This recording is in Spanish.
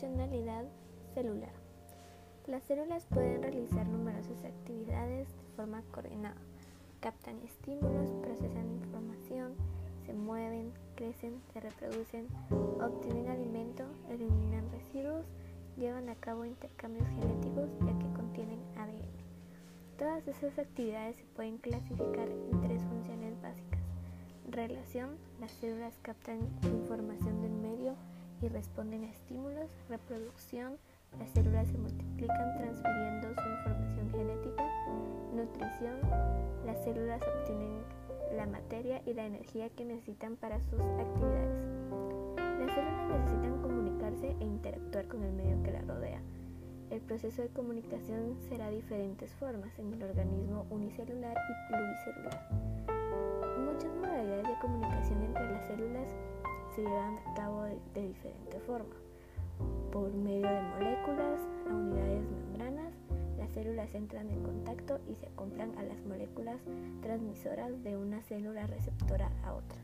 celular. Las células pueden realizar numerosas actividades de forma coordinada. Captan estímulos, procesan información, se mueven, crecen, se reproducen, obtienen alimento, eliminan residuos, llevan a cabo intercambios genéticos ya que contienen ADN. Todas esas actividades se pueden clasificar en tres funciones básicas. Relación, las células captan información del medio y responden a estímulos. Reproducción, las células se multiplican transfiriendo su información genética. Nutrición, las células obtienen la materia y la energía que necesitan para sus actividades. Las células necesitan comunicarse e interactuar con el medio que la rodea. El proceso de comunicación será de diferentes formas en el organismo unicelular y pluricelular. Llevan a cabo de, de diferente forma. Por medio de moléculas a unidades membranas, las células entran en contacto y se acoplan a las moléculas transmisoras de una célula receptora a otra.